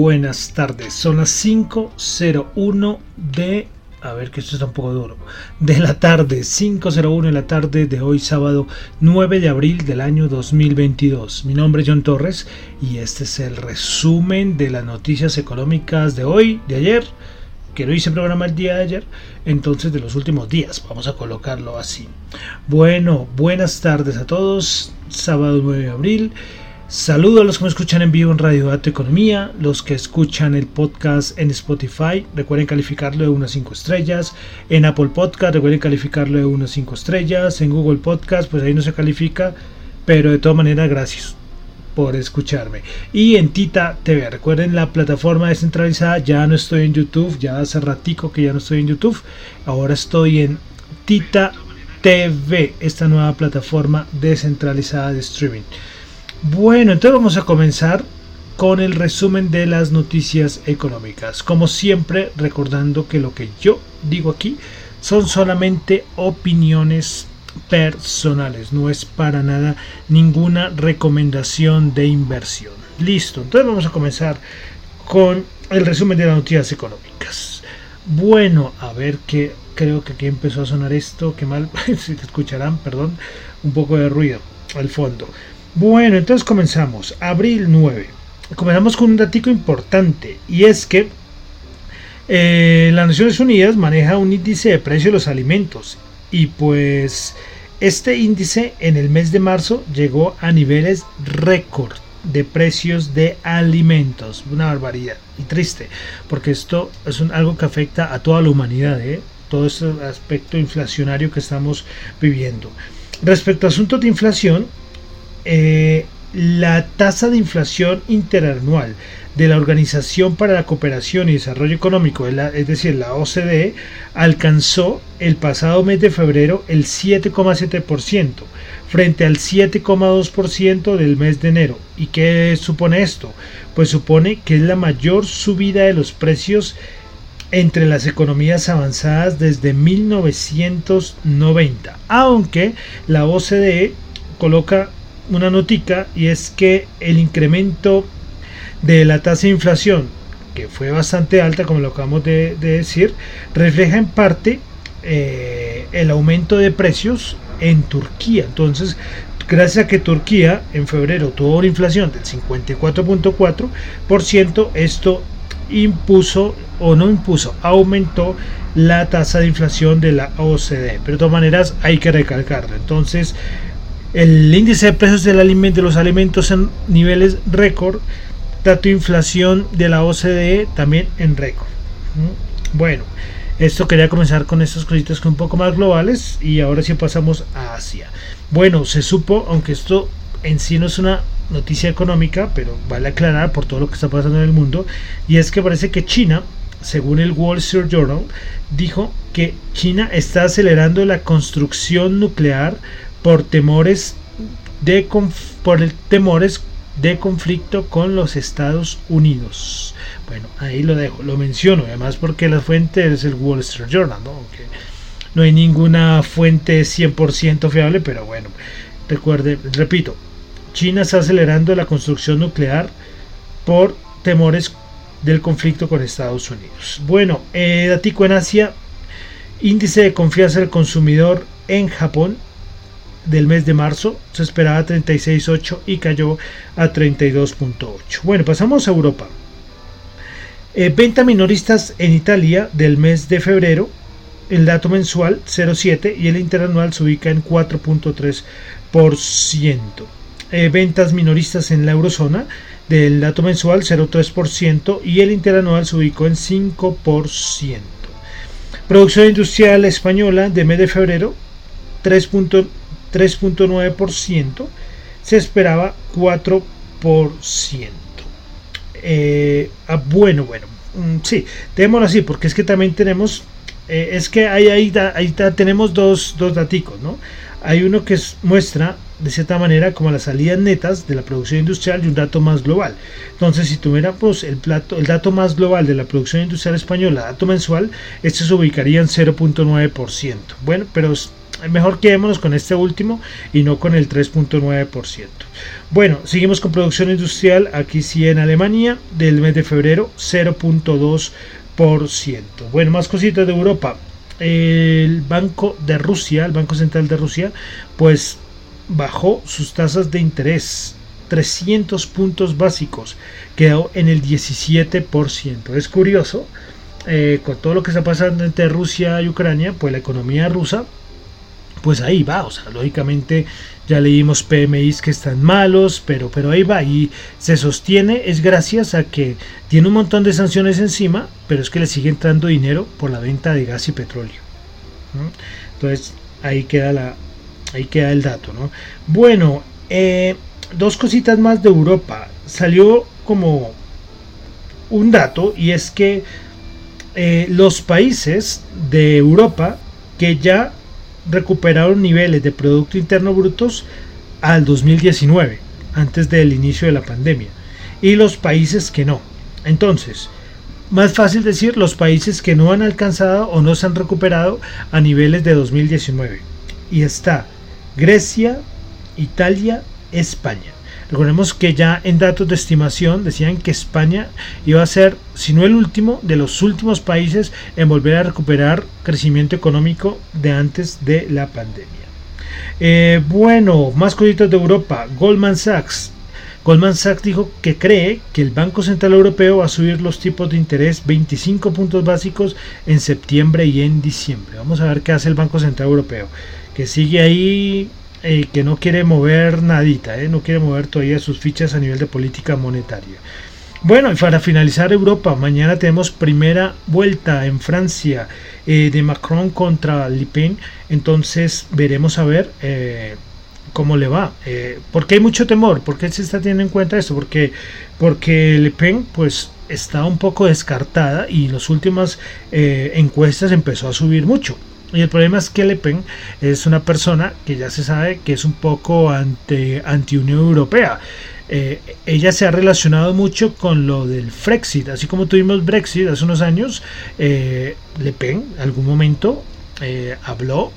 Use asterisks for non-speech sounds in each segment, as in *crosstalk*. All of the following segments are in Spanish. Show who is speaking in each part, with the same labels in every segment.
Speaker 1: Buenas tardes, son las 5.01 de... A ver que esto está un poco duro. De la tarde, 5.01 de la tarde de hoy sábado 9 de abril del año 2022. Mi nombre es John Torres y este es el resumen de las noticias económicas de hoy, de ayer, que no hice programa el día de ayer, entonces de los últimos días, vamos a colocarlo así. Bueno, buenas tardes a todos, sábado 9 de abril. Saludo a los que me escuchan en vivo en Radio Dato Economía, los que escuchan el podcast en Spotify, recuerden calificarlo de unas 5 estrellas, en Apple Podcast recuerden calificarlo de unas 5 estrellas, en Google Podcast pues ahí no se califica, pero de todas maneras gracias por escucharme. Y en Tita TV, recuerden la plataforma descentralizada, ya no estoy en YouTube, ya hace ratico que ya no estoy en YouTube, ahora estoy en Tita TV, esta nueva plataforma descentralizada de streaming. Bueno, entonces vamos a comenzar con el resumen de las noticias económicas. Como siempre, recordando que lo que yo digo aquí son solamente opiniones personales, no es para nada ninguna recomendación de inversión. Listo, entonces vamos a comenzar con el resumen de las noticias económicas. Bueno, a ver qué creo que aquí empezó a sonar esto, qué mal, *laughs* si te escucharán, perdón, un poco de ruido al fondo. Bueno, entonces comenzamos. Abril 9. Comenzamos con un dato importante y es que eh, las Naciones Unidas maneja un índice de precio de los alimentos y pues este índice en el mes de marzo llegó a niveles récord de precios de alimentos. Una barbaridad y triste, porque esto es algo que afecta a toda la humanidad, ¿eh? todo este aspecto inflacionario que estamos viviendo. Respecto a asuntos de inflación, eh, la tasa de inflación interanual de la Organización para la Cooperación y Desarrollo Económico, es decir, la OCDE, alcanzó el pasado mes de febrero el 7,7% frente al 7,2% del mes de enero. ¿Y qué supone esto? Pues supone que es la mayor subida de los precios entre las economías avanzadas desde 1990, aunque la OCDE coloca una notica y es que el incremento de la tasa de inflación, que fue bastante alta, como lo acabamos de, decir, refleja en parte eh, el aumento de precios en Turquía. Entonces, gracias a que Turquía en febrero tuvo una inflación del 54.4%, esto impuso o no impuso, aumentó la tasa de inflación de la OCDE. Pero de todas maneras hay que recalcarlo. Entonces, el índice de precios de los alimentos en niveles récord. Dato de inflación de la OCDE también en récord. Bueno, esto quería comenzar con estas cositas que un poco más globales y ahora sí pasamos a Asia. Bueno, se supo, aunque esto en sí no es una noticia económica, pero vale aclarar por todo lo que está pasando en el mundo, y es que parece que China, según el Wall Street Journal, dijo que China está acelerando la construcción nuclear por temores de por temores de conflicto con los Estados Unidos. Bueno, ahí lo dejo, lo menciono, además porque la fuente es el Wall Street Journal, ¿no? no hay ninguna fuente 100% fiable, pero bueno, recuerde, repito, China está acelerando la construcción nuclear por temores del conflicto con Estados Unidos. Bueno, eh, datico en Asia, índice de confianza del consumidor en Japón del mes de marzo se esperaba 36.8 y cayó a 32.8. Bueno, pasamos a Europa. Eh, venta minoristas en Italia del mes de febrero. El dato mensual 0.7 y el interanual se ubica en 4.3%. Eh, ventas minoristas en la eurozona del dato mensual 0.3% y el interanual se ubicó en 5%. Producción industrial española de mes de febrero 3.9%, se esperaba 4%. Eh, ah, bueno, bueno, mm, sí, démoslo así, porque es que también tenemos, eh, es que ahí, ahí, ahí tenemos dos, dos daticos, ¿no? Hay uno que muestra de cierta manera como las salidas netas de la producción industrial y un dato más global. Entonces, si tuviéramos el, el dato más global de la producción industrial española, dato mensual, este se ubicaría en 0.9%. Bueno, pero mejor quedémonos con este último y no con el 3.9%. Bueno, seguimos con producción industrial, aquí sí en Alemania, del mes de febrero, 0.2%. Bueno, más cositas de Europa el Banco de Rusia, el Banco Central de Rusia, pues bajó sus tasas de interés 300 puntos básicos, quedó en el 17%. Es curioso, eh, con todo lo que está pasando entre Rusia y Ucrania, pues la economía rusa, pues ahí va, o sea, lógicamente ya leímos PMIs que están malos, pero, pero ahí va y se sostiene, es gracias a que tiene un montón de sanciones encima, pero es que le sigue entrando dinero por la venta de gas y petróleo. Entonces ahí queda, la, ahí queda el dato. ¿no? Bueno, eh, dos cositas más de Europa. Salió como un dato y es que eh, los países de Europa que ya recuperaron niveles de Producto Interno Brutos al 2019, antes del inicio de la pandemia, y los países que no. Entonces, más fácil decir los países que no han alcanzado o no se han recuperado a niveles de 2019. Y está Grecia, Italia, España. Recordemos que ya en datos de estimación decían que España iba a ser, si no el último, de los últimos países en volver a recuperar crecimiento económico de antes de la pandemia. Eh, bueno, más cositas de Europa. Goldman Sachs. Goldman Sachs dijo que cree que el Banco Central Europeo va a subir los tipos de interés 25 puntos básicos en septiembre y en diciembre. Vamos a ver qué hace el Banco Central Europeo, que sigue ahí eh, que no quiere mover nadita, eh, no quiere mover todavía sus fichas a nivel de política monetaria. Bueno, y para finalizar Europa, mañana tenemos primera vuelta en Francia eh, de Macron contra Le Pen, entonces veremos a ver cómo le va. porque hay mucho temor? ¿Por qué se está teniendo en cuenta esto? Porque, porque Le Pen pues está un poco descartada y en las últimas encuestas empezó a subir mucho. Y el problema es que Le Pen es una persona que ya se sabe que es un poco ante, anti Unión Europea. Eh, ella se ha relacionado mucho con lo del Frexit, así como tuvimos Brexit hace unos años, eh, Le Pen en algún momento eh, habló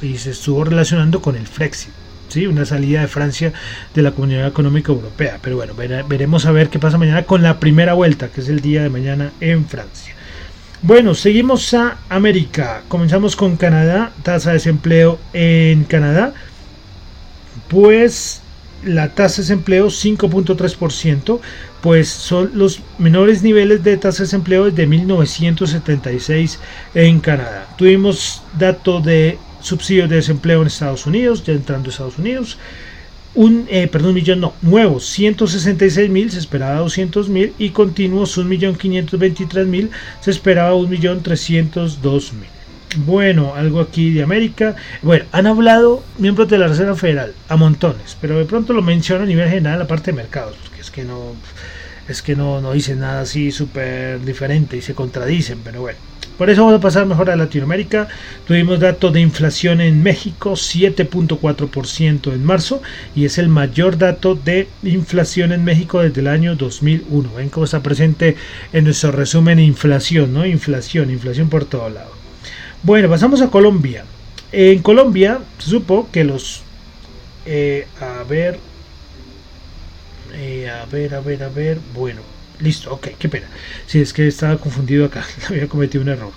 Speaker 1: y se estuvo relacionando con el Frexit. ¿sí? una salida de Francia de la Comunidad Económica Europea. Pero bueno, veremos a ver qué pasa mañana con la primera vuelta, que es el día de mañana en Francia. Bueno, seguimos a América. Comenzamos con Canadá, tasa de desempleo en Canadá. Pues la tasa de desempleo 5.3%, pues son los menores niveles de tasa de desempleo desde 1976 en Canadá. Tuvimos dato de subsidio de desempleo en Estados Unidos, ya entrando a Estados Unidos un, eh, perdón, millón no, nuevos 166 mil, se esperaba 200 mil y continuos 1.523.000, mil, se esperaba 1.302.000. Bueno, algo aquí de América. Bueno, han hablado miembros de la Reserva Federal a montones, pero de pronto lo menciono a nivel general la parte de mercados, porque es que no, es que no, no dicen nada así súper diferente y se contradicen, pero bueno. Por eso vamos a pasar mejor a Latinoamérica. Tuvimos dato de inflación en México, 7.4% en marzo, y es el mayor dato de inflación en México desde el año 2001. Ven cómo está presente en nuestro resumen inflación, ¿no? Inflación, inflación por todo lado. Bueno, pasamos a Colombia. En Colombia supo que los... Eh, a ver... Eh, a ver, a ver, a ver. Bueno, Listo, ok, qué pena. Si es que estaba confundido acá, *laughs* había cometido un error.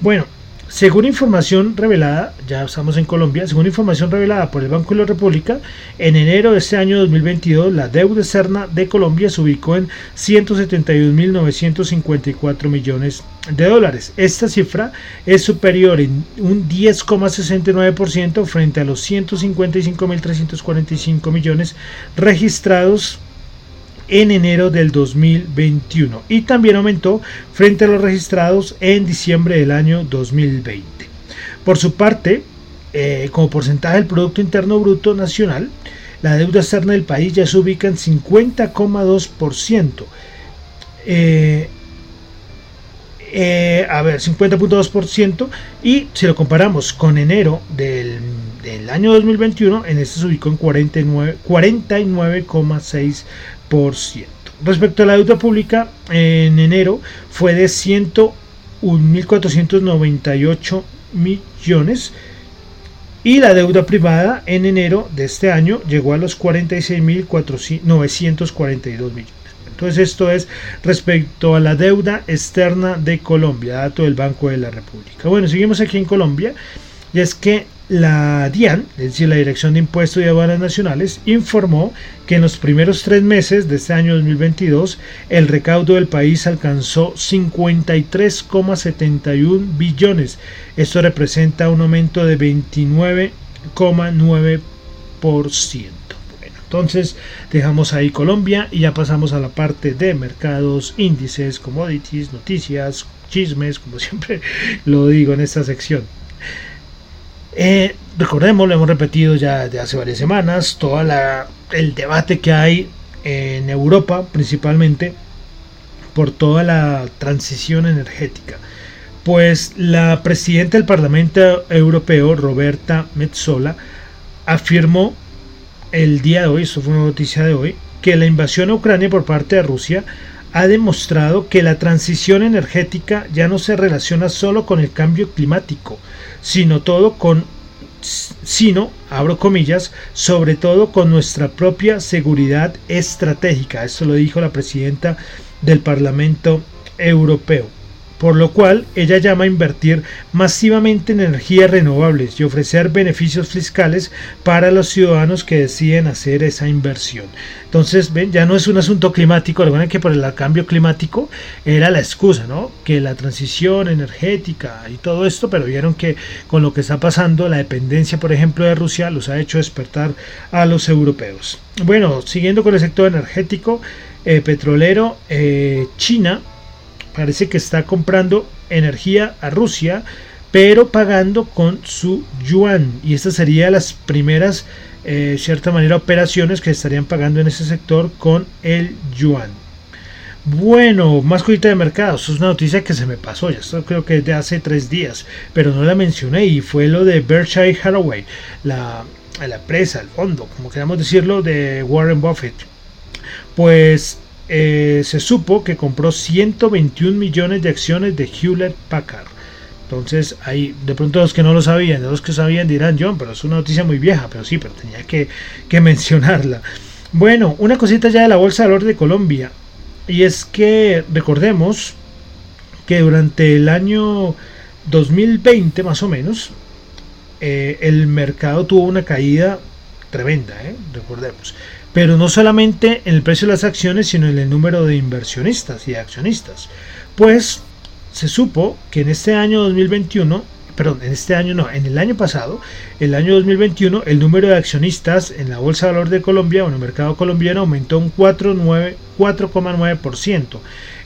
Speaker 1: Bueno, según información revelada, ya estamos en Colombia, según información revelada por el Banco de la República, en enero de este año 2022 la deuda externa de Colombia se ubicó en 171.954 millones de dólares. Esta cifra es superior en un 10,69% frente a los 155.345 millones registrados en enero del 2021 y también aumentó frente a los registrados en diciembre del año 2020. Por su parte, eh, como porcentaje del Producto Interno Bruto Nacional, la deuda externa del país ya se ubica en 50,2%. Eh, eh, a ver, 50.2%. Y si lo comparamos con enero del, del año 2021, en este se ubicó en 49,6%. Respecto a la deuda pública, en enero fue de 101.498 millones y la deuda privada en enero de este año llegó a los 46.942 millones. Entonces esto es respecto a la deuda externa de Colombia, dato del Banco de la República. Bueno, seguimos aquí en Colombia y es que la DIAN, es decir, la Dirección de Impuestos y Aduanas Nacionales, informó que en los primeros tres meses de este año 2022 el recaudo del país alcanzó 53,71 billones. Esto representa un aumento de 29,9%. Entonces dejamos ahí Colombia y ya pasamos a la parte de mercados, índices, commodities, noticias, chismes, como siempre lo digo en esta sección. Eh, recordemos, lo hemos repetido ya de hace varias semanas, todo el debate que hay en Europa principalmente por toda la transición energética. Pues la presidenta del Parlamento Europeo, Roberta Metzola, afirmó el día de hoy, esto fue una noticia de hoy, que la invasión a Ucrania por parte de Rusia ha demostrado que la transición energética ya no se relaciona solo con el cambio climático, sino todo con sino, abro comillas, sobre todo con nuestra propia seguridad estratégica. Esto lo dijo la presidenta del Parlamento Europeo por lo cual ella llama a invertir masivamente en energías renovables y ofrecer beneficios fiscales para los ciudadanos que deciden hacer esa inversión. Entonces, ven, ya no es un asunto climático, recuerden que por el cambio climático era la excusa, ¿no? Que la transición energética y todo esto, pero vieron que con lo que está pasando, la dependencia, por ejemplo, de Rusia los ha hecho despertar a los europeos. Bueno, siguiendo con el sector energético, eh, petrolero, eh, China parece que está comprando energía a Rusia, pero pagando con su yuan. Y estas serían las primeras, eh, cierta manera, operaciones que estarían pagando en ese sector con el yuan. Bueno, más cosita de mercado. Es una noticia que se me pasó. Ya esto creo que es de hace tres días, pero no la mencioné. Y fue lo de Berkshire Hathaway, la, la empresa, el fondo, como queramos decirlo, de Warren Buffett. Pues eh, se supo que compró 121 millones de acciones de Hewlett Packard. Entonces, ahí de pronto los que no lo sabían, los que sabían dirán, John, pero es una noticia muy vieja, pero sí, pero tenía que, que *laughs* mencionarla. Bueno, una cosita ya de la Bolsa de Valores de Colombia. Y es que recordemos que durante el año 2020 más o menos, eh, el mercado tuvo una caída tremenda, ¿eh? recordemos pero no solamente en el precio de las acciones, sino en el número de inversionistas y accionistas. Pues se supo que en este año 2021, perdón, en este año no, en el año pasado, el año 2021, el número de accionistas en la Bolsa de Valor de Colombia o en el mercado colombiano aumentó un 4,9%.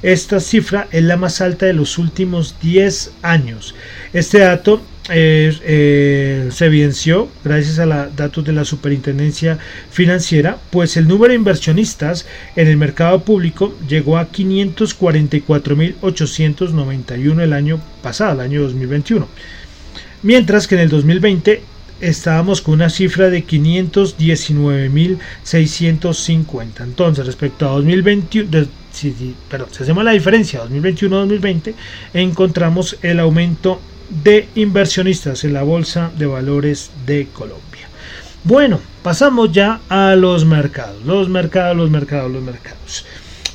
Speaker 1: Esta cifra es la más alta de los últimos 10 años. Este dato eh, se evidenció gracias a los datos de la Superintendencia Financiera, pues el número de inversionistas en el mercado público llegó a 544.891 el año pasado, el año 2021. Mientras que en el 2020 estábamos con una cifra de 519.650. Entonces, respecto a 2021, si, perdón, si hacemos la diferencia 2021-2020, encontramos el aumento de inversionistas en la Bolsa de Valores de Colombia. Bueno, pasamos ya a los mercados. Los mercados, los mercados, los mercados.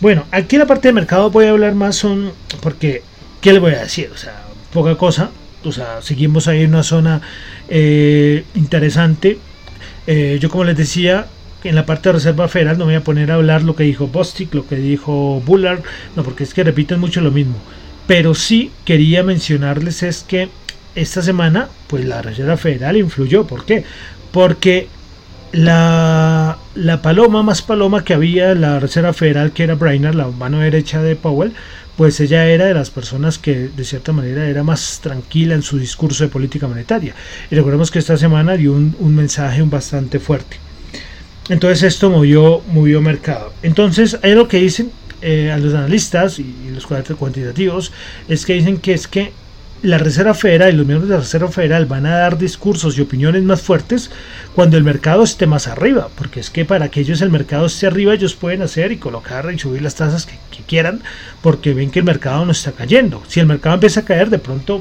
Speaker 1: Bueno, aquí la parte de mercado voy a hablar más son porque, ¿qué le voy a decir? O sea, poca cosa. O sea, seguimos ahí en una zona eh, interesante. Eh, yo como les decía, en la parte de Reserva Federal no voy a poner a hablar lo que dijo Bostic, lo que dijo Bullard, no, porque es que repiten mucho lo mismo. Pero sí quería mencionarles es que esta semana, pues la Reserva Federal influyó. ¿Por qué? Porque la, la paloma más paloma que había la Reserva Federal, que era Brainerd, la mano derecha de Powell, pues ella era de las personas que de cierta manera era más tranquila en su discurso de política monetaria. Y recordemos que esta semana dio un, un mensaje bastante fuerte. Entonces esto movió, movió mercado. Entonces hay lo que dicen eh, a los analistas y, y los cuantitativos, es que dicen que es que la Reserva Federal y los miembros de la Reserva Federal van a dar discursos y opiniones más fuertes cuando el mercado esté más arriba, porque es que para que ellos el mercado esté arriba ellos pueden hacer y colocar y subir las tasas que, quieran porque ven que el mercado no está cayendo. Si el mercado empieza a caer, de pronto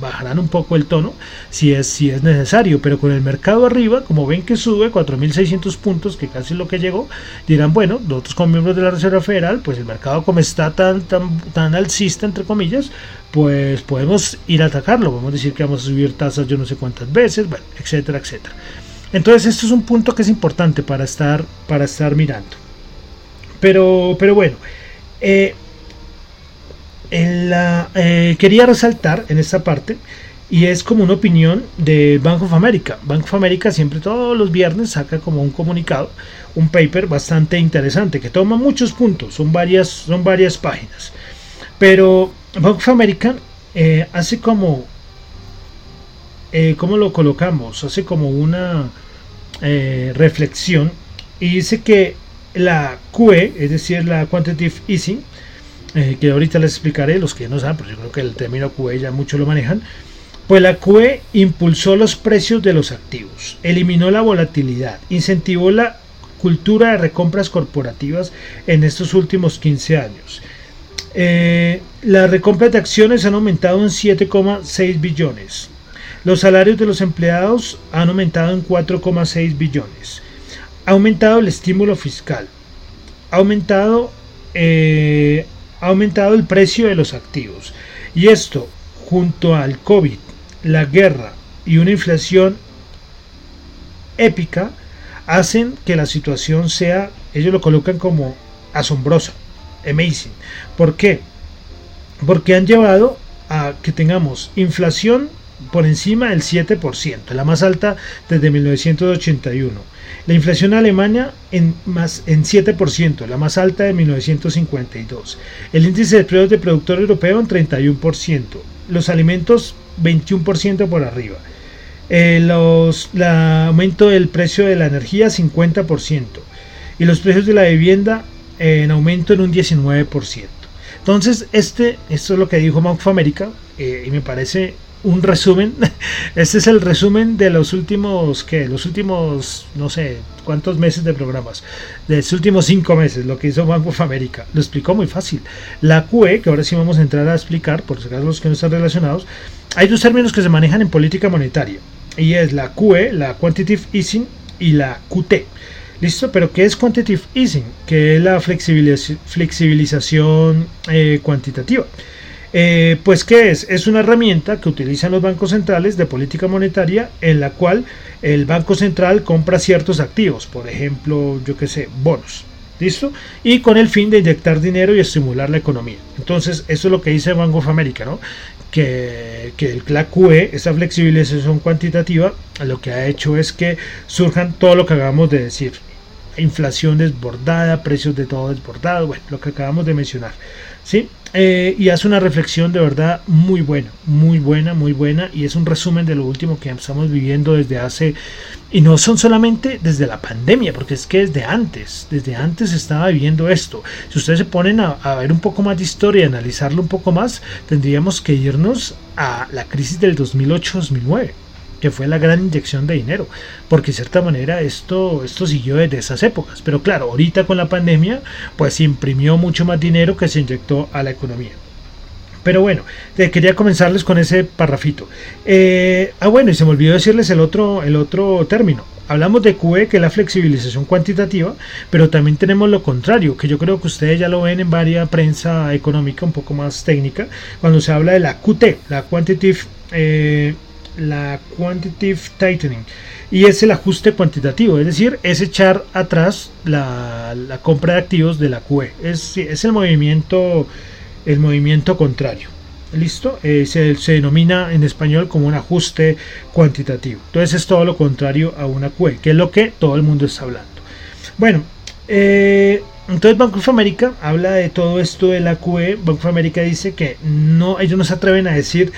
Speaker 1: bajarán un poco el tono si es, si es necesario, pero con el mercado arriba, como ven que sube 4.600 puntos, que casi es lo que llegó, dirán, bueno, nosotros como miembros de la Reserva Federal, pues el mercado como está tan, tan, tan alcista, entre comillas, pues podemos ir a atacarlo, podemos decir que vamos a subir tasas yo no sé cuántas veces, bueno, etcétera, etcétera. Entonces esto es un punto que es importante para estar, para estar mirando. Pero, pero bueno, eh, eh, quería resaltar en esta parte y es como una opinión de Bank of America. Bank of America siempre todos los viernes saca como un comunicado, un paper bastante interesante que toma muchos puntos, son varias, son varias páginas. Pero Bank of America eh, hace como, eh, ¿cómo lo colocamos? Hace como una eh, reflexión y dice que la QE, es decir, la Quantitative Easing, eh, que ahorita les explicaré, los que no saben, pero yo creo que el término QE ya mucho lo manejan, pues la QE impulsó los precios de los activos, eliminó la volatilidad, incentivó la cultura de recompras corporativas en estos últimos 15 años. Eh, las recompras de acciones han aumentado en 7,6 billones. Los salarios de los empleados han aumentado en 4,6 billones. Ha aumentado el estímulo fiscal. Ha aumentado eh, ha aumentado el precio de los activos. Y esto, junto al COVID, la guerra y una inflación épica, hacen que la situación sea, ellos lo colocan como asombrosa, amazing. ¿Por qué? Porque han llevado a que tengamos inflación por encima del 7%, la más alta desde 1981 la inflación alemana en, más, en 7%, la más alta de 1952. El índice de precios de productor europeo en 31%. Los alimentos 21% por arriba. El eh, aumento del precio de la energía 50%. Y los precios de la vivienda en aumento en un 19%. Entonces, este, esto es lo que dijo Bank of America eh, y me parece un resumen. *laughs* Este es el resumen de los últimos, que Los últimos, no sé, cuántos meses de programas. De los últimos cinco meses, lo que hizo Bank of America. Lo explicó muy fácil. La QE, que ahora sí vamos a entrar a explicar, por si acaso los que no están relacionados, hay dos términos que se manejan en política monetaria. Y es la QE, la Quantitative Easing, y la QT. ¿Listo? Pero ¿qué es Quantitative Easing? Que es la flexibilización eh, cuantitativa. Eh, pues, ¿qué es? Es una herramienta que utilizan los bancos centrales de política monetaria en la cual el Banco Central compra ciertos activos, por ejemplo, yo qué sé, bonos. ¿Listo? Y con el fin de inyectar dinero y estimular la economía. Entonces, eso es lo que dice Bank of America, ¿no? Que, que la QE, esa flexibilización cuantitativa, lo que ha hecho es que surjan todo lo que acabamos de decir. Inflación desbordada, precios de todo desbordado, bueno, lo que acabamos de mencionar. ¿Sí? Eh, y hace una reflexión de verdad muy buena, muy buena, muy buena. Y es un resumen de lo último que estamos viviendo desde hace. Y no son solamente desde la pandemia, porque es que desde antes, desde antes estaba viviendo esto. Si ustedes se ponen a, ver un poco más de historia analizarlo un poco más, tendríamos que irnos a la crisis del 2008-2009 que fue la gran inyección de dinero, porque de cierta manera esto, esto siguió desde esas épocas, pero claro, ahorita con la pandemia, pues se imprimió mucho más dinero que se inyectó a la economía. Pero bueno, quería comenzarles con ese parrafito. Eh, ah, bueno, y se me olvidó decirles el otro, el otro término. Hablamos de QE, que es la flexibilización cuantitativa, pero también tenemos lo contrario, que yo creo que ustedes ya lo ven en varias prensa económica un poco más técnica, cuando se habla de la QT, la Quantitative eh, la quantitative tightening y es el ajuste cuantitativo, es decir, es echar atrás la, compra de activos de la QE, es, es, el movimiento el movimiento contrario. ¿Listo? Eh, se, denomina en español como un ajuste cuantitativo. Entonces es todo lo contrario a una QE, que es lo que todo el mundo está hablando. Bueno, eh, entonces Banco of America habla de todo esto de la QE. Banco of America dice que no, ellos no se atreven a decir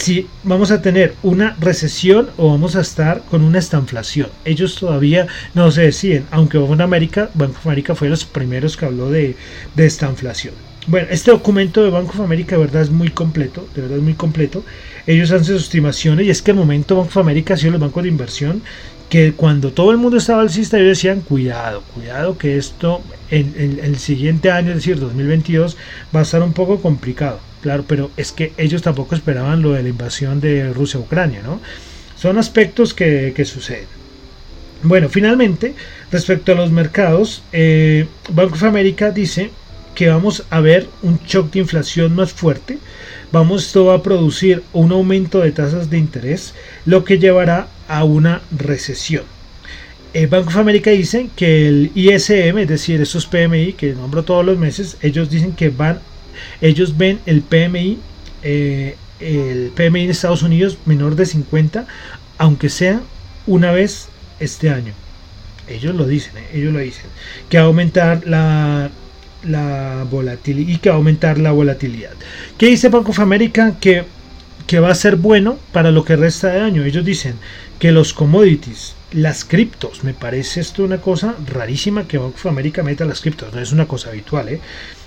Speaker 1: si vamos a tener una recesión o vamos a estar con una estanflación. Ellos todavía no se deciden, aunque Banco of America, Banco of America fue de los primeros que habló de, de estanflación. Bueno, este documento de Banco of America de verdad es muy completo, de verdad es muy completo. Ellos hacen sus estimaciones y es que el momento Banco of America ha sido los bancos de inversión que cuando todo el mundo estaba alcista ellos decían cuidado, cuidado que esto en, el siguiente año, es decir, 2022, va a estar un poco complicado. Claro, pero es que ellos tampoco esperaban lo de la invasión de Rusia a Ucrania, ¿no? Son aspectos que, suceden. Bueno, finalmente, respecto a los mercados, eh, Banco of America dice que vamos a ver un shock de inflación más fuerte. Vamos, esto a producir un aumento de tasas de interés, lo que llevará a una recesión. El Banco of America dice que el ISM, es decir, esos PMI que nombro todos los meses, ellos dicen que van, ellos ven el PMI, eh, el PMI en Estados Unidos menor de 50, aunque sea una vez este año. Ellos lo dicen, eh, ellos lo dicen. Que va a aumentar la la volatilidad y que aumentar la volatilidad. ¿Qué dice Banco of America? Que, que va a ser bueno para lo que resta de año. Ellos dicen que los commodities, las criptos, me parece esto una cosa rarísima que Banco of America meta las criptos, no es una cosa habitual. ¿eh?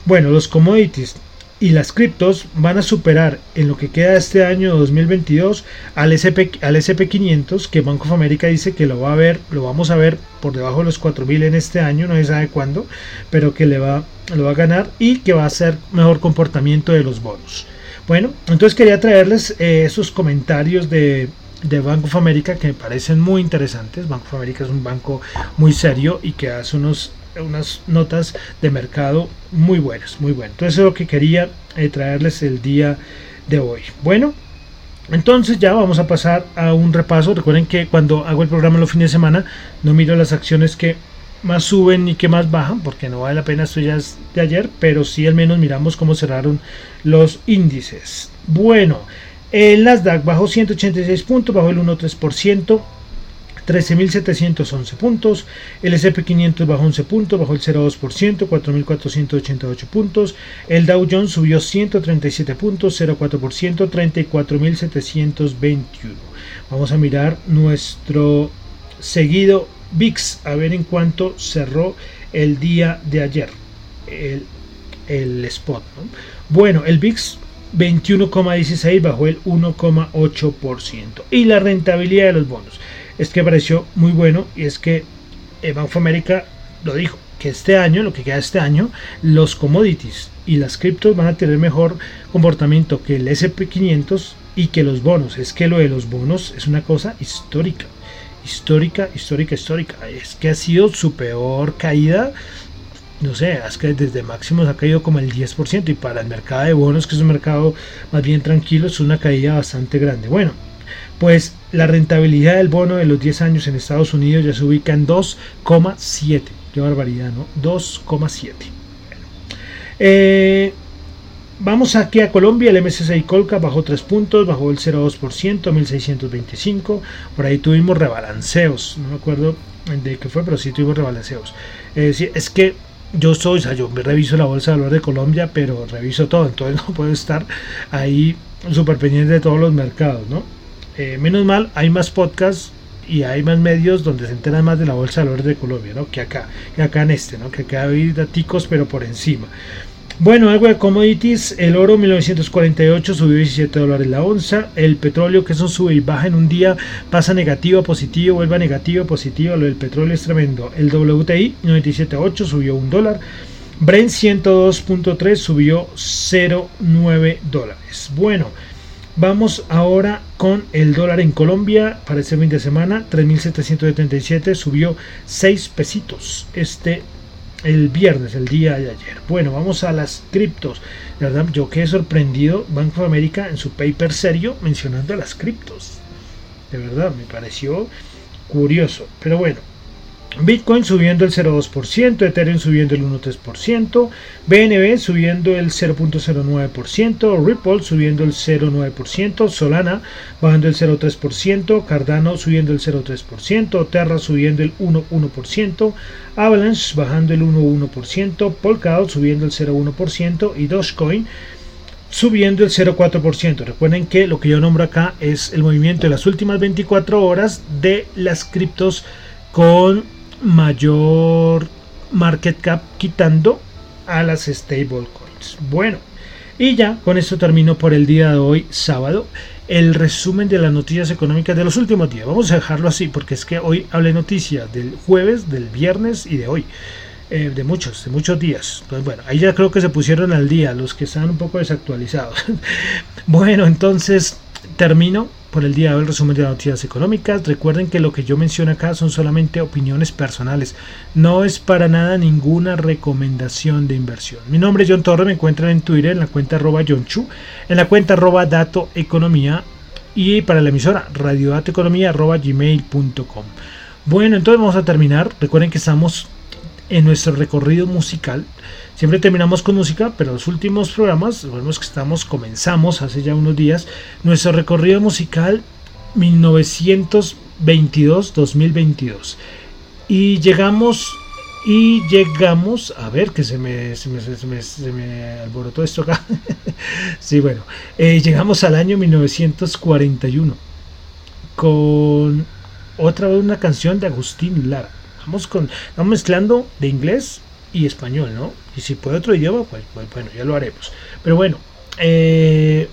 Speaker 1: Bueno, los commodities y las criptos van a superar en lo que queda este año 2022 al SP, al SP500 que Banco of America dice que lo va a ver, lo vamos a ver por debajo de los 4000 en este año, no se sabe cuándo, pero que le va, lo va a ganar y que va a ser mejor comportamiento de los bonos. Bueno, entonces quería traerles eh, esos comentarios de, de Banco of America que me parecen muy interesantes. Banco of America es un banco muy serio y que hace unos unas notas de mercado muy buenas, muy buenas. Entonces es lo que quería eh, traerles el día de hoy. Bueno, entonces ya vamos a pasar a un repaso. Recuerden que cuando hago el programa los fines de semana no miro las acciones que más suben y que más bajan, porque no vale la pena, esto ya es de ayer, pero sí al menos miramos cómo cerraron los índices. Bueno, el Nasdaq bajó 186 puntos, bajó el 1,3%. 13.711 puntos, el SP500 bajó 11 puntos, bajó el 0,2%, 4.488 puntos, el Dow Jones subió 137 puntos, 0,4%, 34.721. Vamos a mirar nuestro seguido VIX, a ver en cuánto cerró el día de ayer, el, el spot. Bueno, el VIX 21,16 bajó el 1,8%. Y la rentabilidad de los bonos es que pareció muy bueno y es que Bank of America lo dijo, que este año, lo que queda este año, los commodities y las criptos van a tener mejor comportamiento que el SP500 y que los bonos. Es que lo de los bonos es una cosa histórica, histórica, histórica, histórica. Es que ha sido su peor caída. No sé, es que desde máximos ha caído como el 10% y para el mercado de bonos, que es un mercado más bien tranquilo, es una caída bastante grande. Bueno, pues la rentabilidad del bono de los 10 años en Estados Unidos ya se ubica en 2,7. Qué barbaridad, ¿no? 2,7. Eh, vamos aquí a Colombia, el MSCI Colca bajó 3 puntos, bajó el 0,2%, 1625. Por ahí tuvimos rebalanceos, no me acuerdo de qué fue, pero sí tuvimos rebalanceos. Eh, es que yo soy, o sea, yo me reviso la bolsa de valores de Colombia, pero reviso todo, entonces *laughs* no puedo estar ahí súper pendiente de todos los mercados, ¿no? Eh, menos mal, hay más podcasts y hay más medios donde se enteran más de la bolsa de valores de Colombia, ¿no? Que acá, que acá en este, ¿no? Que acá hay daticos, pero por encima. Bueno, algo de commodities, el oro 1948 subió 17 dólares la onza, el petróleo que eso sube y baja en un día, pasa negativo a positivo, vuelve a negativo a positivo, lo del petróleo es tremendo. El WTI 97.8 subió un dólar, Brent 102.3 subió 0.9 dólares. Bueno, Vamos ahora con el dólar en Colombia. Para este fin de semana, 3.777, subió 6 pesitos. Este el viernes, el día de ayer. Bueno, vamos a las criptos. De verdad, yo quedé sorprendido, Banco de América en su paper serio mencionando las criptos. De verdad, me pareció curioso. Pero bueno, Bitcoin subiendo el 0,2%, Ethereum subiendo el 1,3%, BNB subiendo el 0,09%, Ripple subiendo el 0,9%, Solana bajando el 0,3%, Cardano subiendo el 0,3%, Terra subiendo el 1,1%, Avalanche bajando el 1,1%, Polkadot subiendo el 0,1% y Dogecoin subiendo el 0,4%. Recuerden que lo que yo nombro acá es el movimiento de las últimas 24 horas de las criptos con mayor market cap quitando a las stablecoins. Bueno, y ya con esto termino por el día de hoy, sábado, el resumen de las noticias económicas de los últimos días. Vamos a dejarlo así porque es que hoy hablé noticias del jueves, del viernes y de hoy. Eh, de muchos, de muchos días. Pues bueno, ahí ya creo que se pusieron al día los que están un poco desactualizados. *laughs* bueno, entonces termino por el día de el resumen de noticias económicas. Recuerden que lo que yo menciono acá son solamente opiniones personales. No es para nada ninguna recomendación de inversión. Mi nombre es John Torre, me encuentran en Twitter en la cuenta arroba John Chu, en la cuenta arroba Dato Economía y para la emisora radiodatoeconomía arroba gmail.com. Bueno, entonces vamos a terminar. Recuerden que estamos en nuestro recorrido musical. Siempre terminamos con música, pero los últimos programas, vemos que estamos, comenzamos hace ya unos días, nuestro recorrido musical 1922-2022. Y llegamos, y llegamos, a ver que se me, se me, se me, alborotó esto acá. *laughs* sí, bueno, eh, llegamos al año 1941 con otra vez una canción de Agustín Lara. Vamos, con, vamos mezclando de inglés y español, ¿no? Y si puede otro idioma, pues, pues, bueno, ya lo haremos. Pero bueno, eh,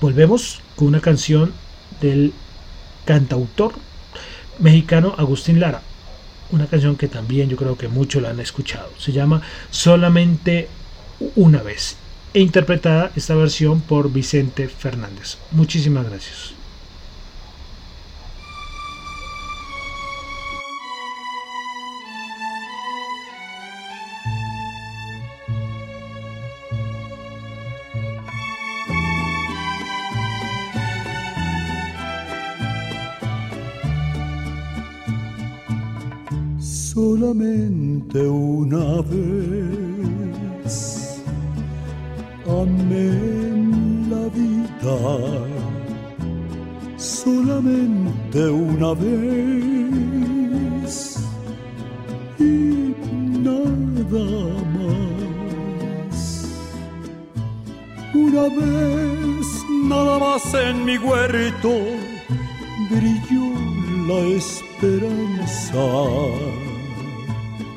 Speaker 1: volvemos con una canción del cantautor mexicano Agustín Lara. Una canción que también yo creo que muchos la han escuchado. Se llama Solamente una vez. E interpretada esta versión por Vicente Fernández. Muchísimas gracias.
Speaker 2: Solamente una vez. Amé la vida, solamente una vez. Y nada más. Una vez nada más en mi huerto brilló la esperanza